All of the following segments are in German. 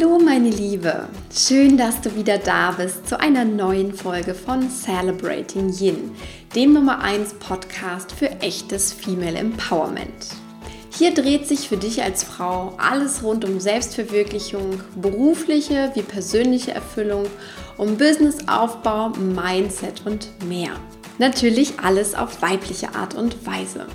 Hallo meine Liebe, schön, dass du wieder da bist zu einer neuen Folge von Celebrating Yin, dem Nummer 1 Podcast für echtes Female Empowerment. Hier dreht sich für dich als Frau alles rund um Selbstverwirklichung, berufliche wie persönliche Erfüllung, um Businessaufbau, Mindset und mehr. Natürlich alles auf weibliche Art und Weise.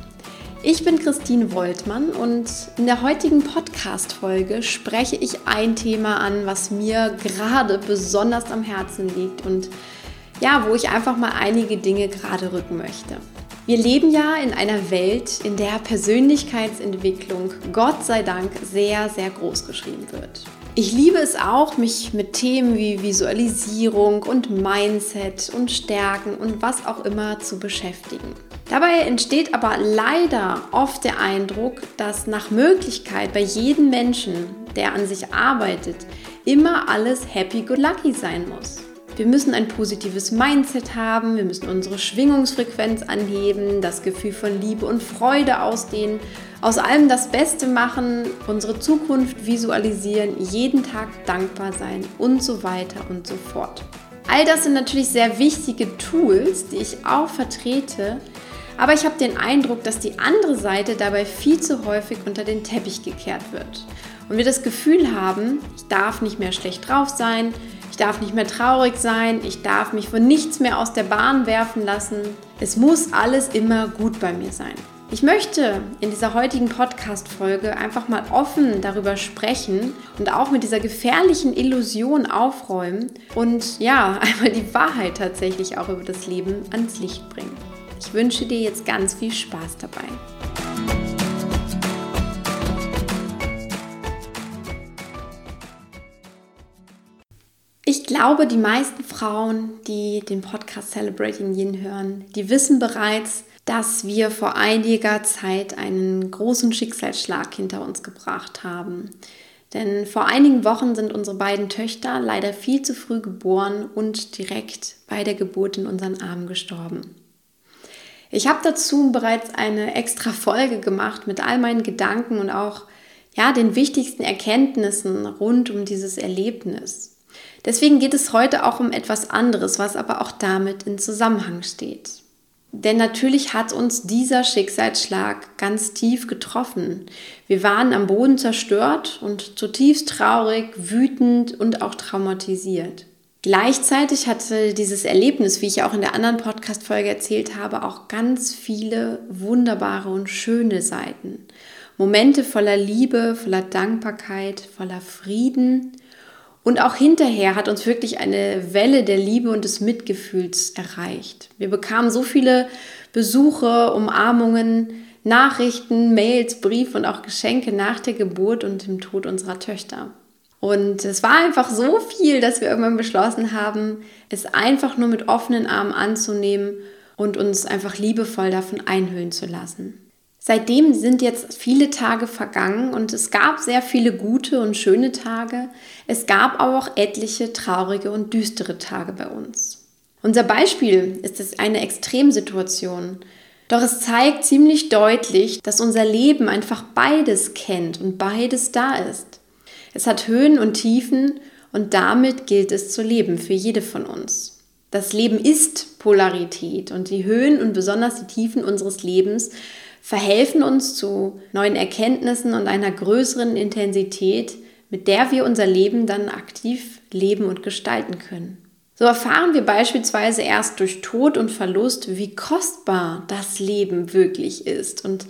Ich bin Christine Woltmann und in der heutigen Podcast-Folge spreche ich ein Thema an, was mir gerade besonders am Herzen liegt und ja, wo ich einfach mal einige Dinge gerade rücken möchte. Wir leben ja in einer Welt, in der Persönlichkeitsentwicklung Gott sei Dank sehr, sehr groß geschrieben wird. Ich liebe es auch, mich mit Themen wie Visualisierung und Mindset und Stärken und was auch immer zu beschäftigen. Dabei entsteht aber leider oft der Eindruck, dass nach Möglichkeit bei jedem Menschen, der an sich arbeitet, immer alles happy-go-lucky sein muss. Wir müssen ein positives Mindset haben, wir müssen unsere Schwingungsfrequenz anheben, das Gefühl von Liebe und Freude ausdehnen, aus allem das Beste machen, unsere Zukunft visualisieren, jeden Tag dankbar sein und so weiter und so fort. All das sind natürlich sehr wichtige Tools, die ich auch vertrete, aber ich habe den Eindruck, dass die andere Seite dabei viel zu häufig unter den Teppich gekehrt wird. Und wir das Gefühl haben, ich darf nicht mehr schlecht drauf sein, ich darf nicht mehr traurig sein, ich darf mich von nichts mehr aus der Bahn werfen lassen. Es muss alles immer gut bei mir sein. Ich möchte in dieser heutigen Podcast-Folge einfach mal offen darüber sprechen und auch mit dieser gefährlichen Illusion aufräumen und ja, einmal die Wahrheit tatsächlich auch über das Leben ans Licht bringen. Ich wünsche dir jetzt ganz viel Spaß dabei. Ich glaube, die meisten Frauen, die den Podcast Celebrating Yin hören, die wissen bereits, dass wir vor einiger Zeit einen großen Schicksalsschlag hinter uns gebracht haben. Denn vor einigen Wochen sind unsere beiden Töchter leider viel zu früh geboren und direkt bei der Geburt in unseren Armen gestorben. Ich habe dazu bereits eine extra Folge gemacht mit all meinen Gedanken und auch ja, den wichtigsten Erkenntnissen rund um dieses Erlebnis. Deswegen geht es heute auch um etwas anderes, was aber auch damit in Zusammenhang steht. Denn natürlich hat uns dieser Schicksalsschlag ganz tief getroffen. Wir waren am Boden zerstört und zutiefst traurig, wütend und auch traumatisiert. Gleichzeitig hatte dieses Erlebnis, wie ich auch in der anderen Podcast-Folge erzählt habe, auch ganz viele wunderbare und schöne Seiten. Momente voller Liebe, voller Dankbarkeit, voller Frieden. Und auch hinterher hat uns wirklich eine Welle der Liebe und des Mitgefühls erreicht. Wir bekamen so viele Besuche, Umarmungen, Nachrichten, Mails, Briefe und auch Geschenke nach der Geburt und dem Tod unserer Töchter. Und es war einfach so viel, dass wir irgendwann beschlossen haben, es einfach nur mit offenen Armen anzunehmen und uns einfach liebevoll davon einhüllen zu lassen. Seitdem sind jetzt viele Tage vergangen und es gab sehr viele gute und schöne Tage. Es gab aber auch etliche traurige und düstere Tage bei uns. Unser Beispiel ist es eine Extremsituation. Doch es zeigt ziemlich deutlich, dass unser Leben einfach beides kennt und beides da ist. Es hat Höhen und Tiefen und damit gilt es zu leben für jede von uns. Das Leben ist Polarität und die Höhen und besonders die Tiefen unseres Lebens verhelfen uns zu neuen Erkenntnissen und einer größeren Intensität, mit der wir unser Leben dann aktiv leben und gestalten können. So erfahren wir beispielsweise erst durch Tod und Verlust, wie kostbar das Leben wirklich ist und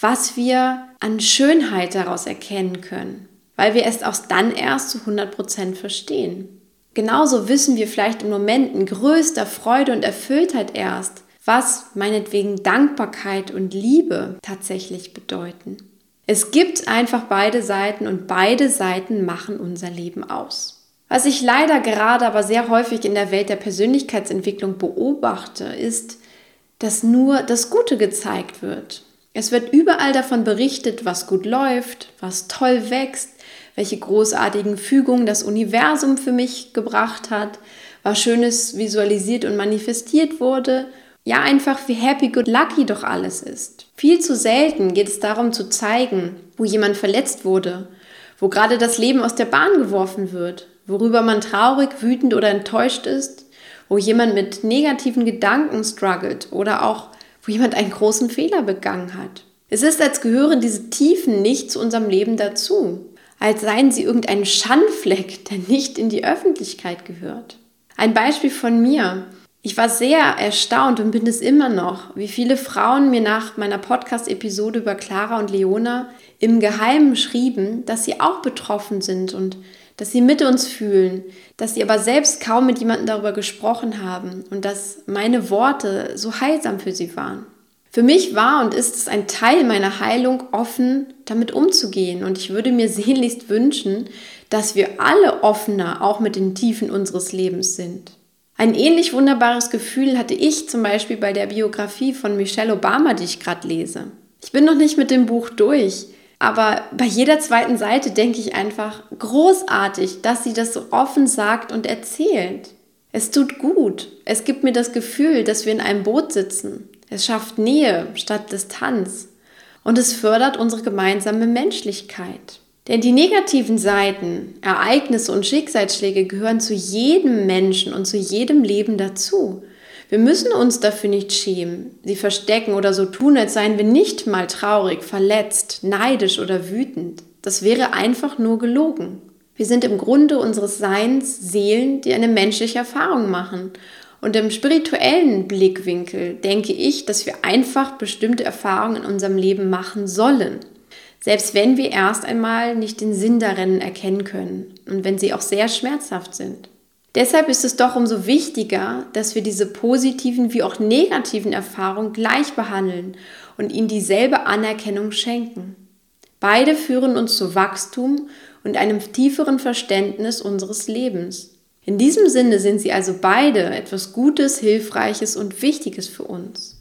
was wir an Schönheit daraus erkennen können weil wir es auch dann erst zu 100% verstehen. Genauso wissen wir vielleicht in Momenten größter Freude und Erfülltheit erst, was meinetwegen Dankbarkeit und Liebe tatsächlich bedeuten. Es gibt einfach beide Seiten und beide Seiten machen unser Leben aus. Was ich leider gerade aber sehr häufig in der Welt der Persönlichkeitsentwicklung beobachte, ist, dass nur das Gute gezeigt wird. Es wird überall davon berichtet, was gut läuft, was toll wächst, welche großartigen Fügungen das Universum für mich gebracht hat, was Schönes visualisiert und manifestiert wurde. Ja, einfach wie happy, good, lucky doch alles ist. Viel zu selten geht es darum zu zeigen, wo jemand verletzt wurde, wo gerade das Leben aus der Bahn geworfen wird, worüber man traurig, wütend oder enttäuscht ist, wo jemand mit negativen Gedanken struggelt oder auch wo jemand einen großen Fehler begangen hat. Es ist, als gehören diese Tiefen nicht zu unserem Leben dazu, als seien sie irgendein Schandfleck, der nicht in die Öffentlichkeit gehört. Ein Beispiel von mir. Ich war sehr erstaunt und bin es immer noch, wie viele Frauen mir nach meiner Podcast-Episode über Clara und Leona im Geheimen schrieben, dass sie auch betroffen sind und dass sie mit uns fühlen, dass sie aber selbst kaum mit jemandem darüber gesprochen haben und dass meine Worte so heilsam für sie waren. Für mich war und ist es ein Teil meiner Heilung, offen damit umzugehen und ich würde mir sehnlichst wünschen, dass wir alle offener auch mit den Tiefen unseres Lebens sind. Ein ähnlich wunderbares Gefühl hatte ich zum Beispiel bei der Biografie von Michelle Obama, die ich gerade lese. Ich bin noch nicht mit dem Buch durch, aber bei jeder zweiten Seite denke ich einfach, großartig, dass sie das so offen sagt und erzählt. Es tut gut. Es gibt mir das Gefühl, dass wir in einem Boot sitzen. Es schafft Nähe statt Distanz. Und es fördert unsere gemeinsame Menschlichkeit. Denn die negativen Seiten, Ereignisse und Schicksalsschläge gehören zu jedem Menschen und zu jedem Leben dazu. Wir müssen uns dafür nicht schämen, sie verstecken oder so tun, als seien wir nicht mal traurig, verletzt, neidisch oder wütend. Das wäre einfach nur gelogen. Wir sind im Grunde unseres Seins Seelen, die eine menschliche Erfahrung machen. Und im spirituellen Blickwinkel denke ich, dass wir einfach bestimmte Erfahrungen in unserem Leben machen sollen. Selbst wenn wir erst einmal nicht den Sinn darin erkennen können und wenn sie auch sehr schmerzhaft sind. Deshalb ist es doch umso wichtiger, dass wir diese positiven wie auch negativen Erfahrungen gleich behandeln und ihnen dieselbe Anerkennung schenken. Beide führen uns zu Wachstum und einem tieferen Verständnis unseres Lebens. In diesem Sinne sind sie also beide etwas Gutes, Hilfreiches und Wichtiges für uns.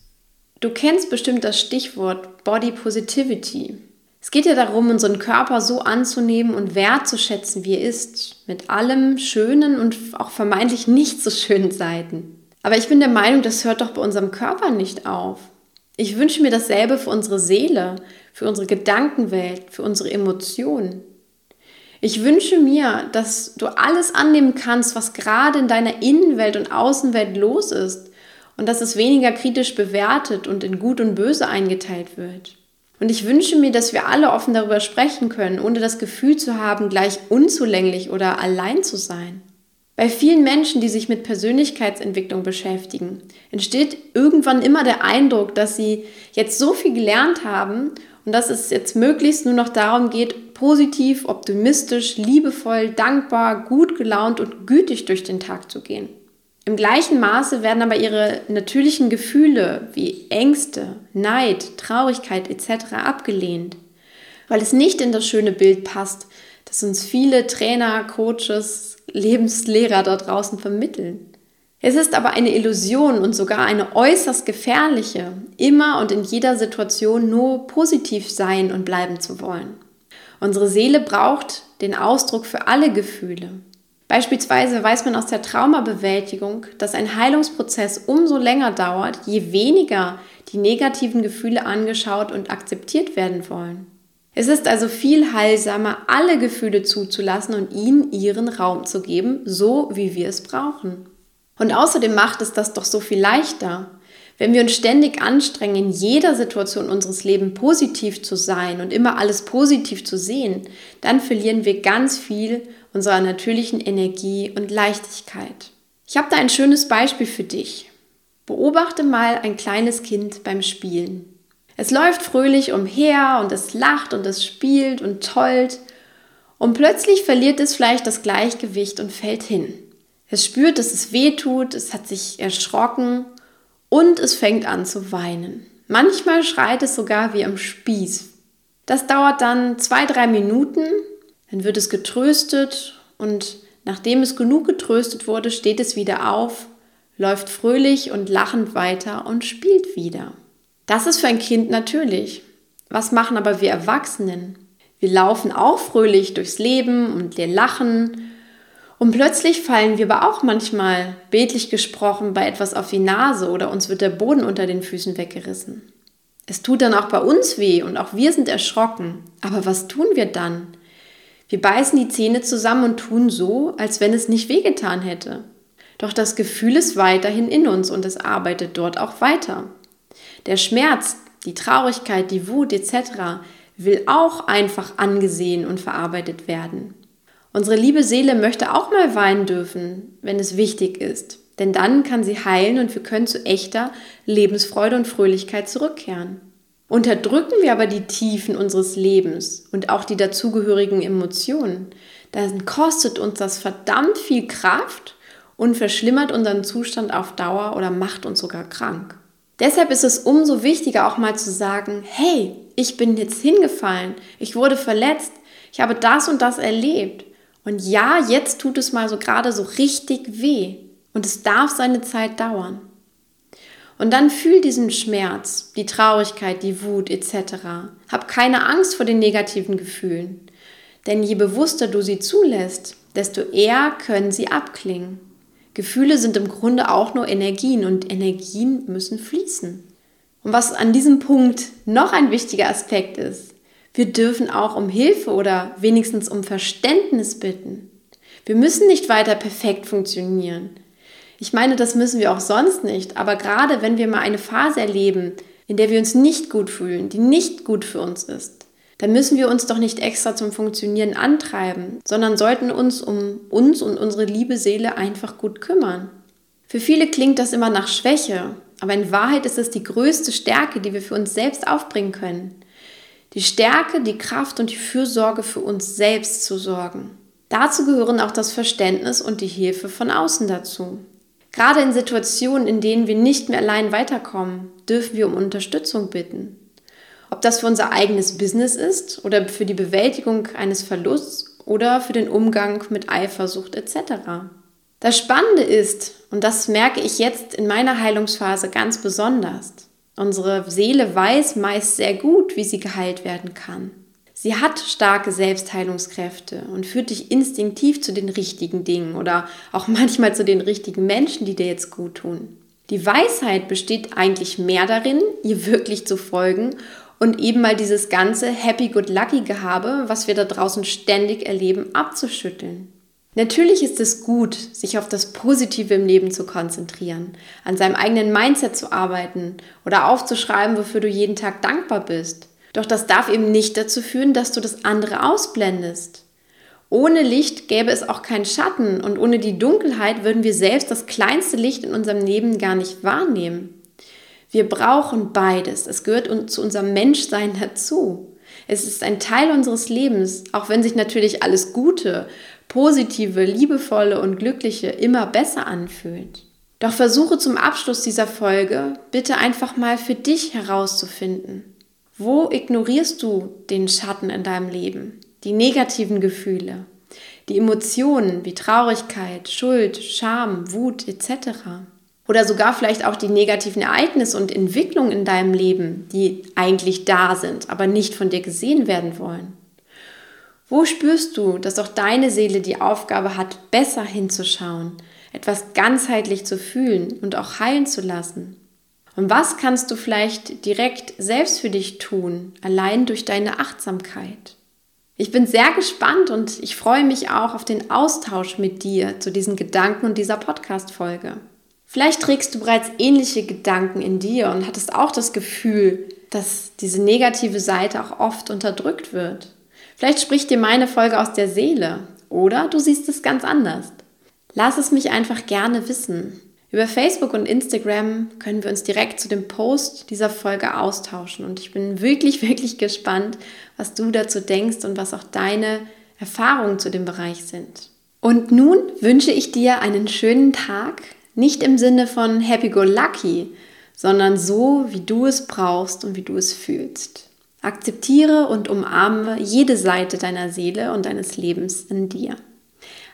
Du kennst bestimmt das Stichwort Body Positivity. Es geht ja darum, unseren Körper so anzunehmen und wertzuschätzen, wie er ist, mit allem schönen und auch vermeintlich nicht so schönen Seiten. Aber ich bin der Meinung, das hört doch bei unserem Körper nicht auf. Ich wünsche mir dasselbe für unsere Seele, für unsere Gedankenwelt, für unsere Emotionen. Ich wünsche mir, dass du alles annehmen kannst, was gerade in deiner Innenwelt und Außenwelt los ist und dass es weniger kritisch bewertet und in Gut und Böse eingeteilt wird. Und ich wünsche mir, dass wir alle offen darüber sprechen können, ohne das Gefühl zu haben, gleich unzulänglich oder allein zu sein. Bei vielen Menschen, die sich mit Persönlichkeitsentwicklung beschäftigen, entsteht irgendwann immer der Eindruck, dass sie jetzt so viel gelernt haben und dass es jetzt möglichst nur noch darum geht, positiv, optimistisch, liebevoll, dankbar, gut gelaunt und gütig durch den Tag zu gehen. Im gleichen Maße werden aber ihre natürlichen Gefühle wie Ängste, Neid, Traurigkeit etc. abgelehnt, weil es nicht in das schöne Bild passt, das uns viele Trainer, Coaches, Lebenslehrer da draußen vermitteln. Es ist aber eine Illusion und sogar eine äußerst gefährliche, immer und in jeder Situation nur positiv sein und bleiben zu wollen. Unsere Seele braucht den Ausdruck für alle Gefühle. Beispielsweise weiß man aus der Traumabewältigung, dass ein Heilungsprozess umso länger dauert, je weniger die negativen Gefühle angeschaut und akzeptiert werden wollen. Es ist also viel heilsamer, alle Gefühle zuzulassen und ihnen ihren Raum zu geben, so wie wir es brauchen. Und außerdem macht es das doch so viel leichter. Wenn wir uns ständig anstrengen, in jeder Situation unseres Lebens positiv zu sein und immer alles positiv zu sehen, dann verlieren wir ganz viel unserer natürlichen Energie und Leichtigkeit. Ich habe da ein schönes Beispiel für dich. Beobachte mal ein kleines Kind beim Spielen. Es läuft fröhlich umher und es lacht und es spielt und tollt und plötzlich verliert es vielleicht das Gleichgewicht und fällt hin. Es spürt, dass es weh tut, es hat sich erschrocken und es fängt an zu weinen. Manchmal schreit es sogar wie am Spieß. Das dauert dann zwei, drei Minuten dann wird es getröstet und nachdem es genug getröstet wurde, steht es wieder auf, läuft fröhlich und lachend weiter und spielt wieder. Das ist für ein Kind natürlich. Was machen aber wir Erwachsenen? Wir laufen auch fröhlich durchs Leben und wir lachen. Und plötzlich fallen wir aber auch manchmal, bildlich gesprochen, bei etwas auf die Nase oder uns wird der Boden unter den Füßen weggerissen. Es tut dann auch bei uns weh und auch wir sind erschrocken. Aber was tun wir dann? Wir beißen die Zähne zusammen und tun so, als wenn es nicht wehgetan hätte. Doch das Gefühl ist weiterhin in uns und es arbeitet dort auch weiter. Der Schmerz, die Traurigkeit, die Wut etc. will auch einfach angesehen und verarbeitet werden. Unsere liebe Seele möchte auch mal weinen dürfen, wenn es wichtig ist. Denn dann kann sie heilen und wir können zu echter Lebensfreude und Fröhlichkeit zurückkehren. Unterdrücken wir aber die Tiefen unseres Lebens und auch die dazugehörigen Emotionen, dann kostet uns das verdammt viel Kraft und verschlimmert unseren Zustand auf Dauer oder macht uns sogar krank. Deshalb ist es umso wichtiger auch mal zu sagen, hey, ich bin jetzt hingefallen, ich wurde verletzt, ich habe das und das erlebt. Und ja, jetzt tut es mal so gerade so richtig weh. Und es darf seine Zeit dauern. Und dann fühl diesen Schmerz, die Traurigkeit, die Wut etc. Hab keine Angst vor den negativen Gefühlen. Denn je bewusster du sie zulässt, desto eher können sie abklingen. Gefühle sind im Grunde auch nur Energien und Energien müssen fließen. Und was an diesem Punkt noch ein wichtiger Aspekt ist, wir dürfen auch um Hilfe oder wenigstens um Verständnis bitten. Wir müssen nicht weiter perfekt funktionieren. Ich meine, das müssen wir auch sonst nicht, aber gerade wenn wir mal eine Phase erleben, in der wir uns nicht gut fühlen, die nicht gut für uns ist, dann müssen wir uns doch nicht extra zum Funktionieren antreiben, sondern sollten uns um uns und unsere liebe Seele einfach gut kümmern. Für viele klingt das immer nach Schwäche, aber in Wahrheit ist es die größte Stärke, die wir für uns selbst aufbringen können. Die Stärke, die Kraft und die Fürsorge für uns selbst zu sorgen. Dazu gehören auch das Verständnis und die Hilfe von außen dazu. Gerade in Situationen, in denen wir nicht mehr allein weiterkommen, dürfen wir um Unterstützung bitten. Ob das für unser eigenes Business ist oder für die Bewältigung eines Verlusts oder für den Umgang mit Eifersucht etc. Das Spannende ist, und das merke ich jetzt in meiner Heilungsphase ganz besonders, unsere Seele weiß meist sehr gut, wie sie geheilt werden kann. Sie hat starke Selbstheilungskräfte und führt dich instinktiv zu den richtigen Dingen oder auch manchmal zu den richtigen Menschen, die dir jetzt gut tun. Die Weisheit besteht eigentlich mehr darin, ihr wirklich zu folgen und eben mal dieses ganze Happy-Good-Lucky-Gehabe, was wir da draußen ständig erleben, abzuschütteln. Natürlich ist es gut, sich auf das Positive im Leben zu konzentrieren, an seinem eigenen Mindset zu arbeiten oder aufzuschreiben, wofür du jeden Tag dankbar bist. Doch das darf eben nicht dazu führen, dass du das andere ausblendest. Ohne Licht gäbe es auch keinen Schatten und ohne die Dunkelheit würden wir selbst das kleinste Licht in unserem Leben gar nicht wahrnehmen. Wir brauchen beides. Es gehört zu unserem Menschsein dazu. Es ist ein Teil unseres Lebens, auch wenn sich natürlich alles Gute, positive, liebevolle und glückliche immer besser anfühlt. Doch versuche zum Abschluss dieser Folge bitte einfach mal für dich herauszufinden. Wo ignorierst du den Schatten in deinem Leben, die negativen Gefühle, die Emotionen wie Traurigkeit, Schuld, Scham, Wut etc.? oder sogar vielleicht auch die negativen Ereignisse und Entwicklungen in deinem Leben, die eigentlich da sind, aber nicht von dir gesehen werden wollen? Wo spürst du, dass auch deine Seele die Aufgabe hat, besser hinzuschauen, etwas ganzheitlich zu fühlen und auch heilen zu lassen? Und was kannst du vielleicht direkt selbst für dich tun, allein durch deine Achtsamkeit? Ich bin sehr gespannt und ich freue mich auch auf den Austausch mit dir zu diesen Gedanken und dieser Podcast-Folge. Vielleicht trägst du bereits ähnliche Gedanken in dir und hattest auch das Gefühl, dass diese negative Seite auch oft unterdrückt wird. Vielleicht spricht dir meine Folge aus der Seele oder du siehst es ganz anders. Lass es mich einfach gerne wissen. Über Facebook und Instagram können wir uns direkt zu dem Post dieser Folge austauschen und ich bin wirklich, wirklich gespannt, was du dazu denkst und was auch deine Erfahrungen zu dem Bereich sind. Und nun wünsche ich dir einen schönen Tag, nicht im Sinne von Happy Go Lucky, sondern so, wie du es brauchst und wie du es fühlst. Akzeptiere und umarme jede Seite deiner Seele und deines Lebens in dir.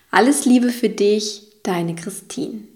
Alles Liebe für dich, deine Christine.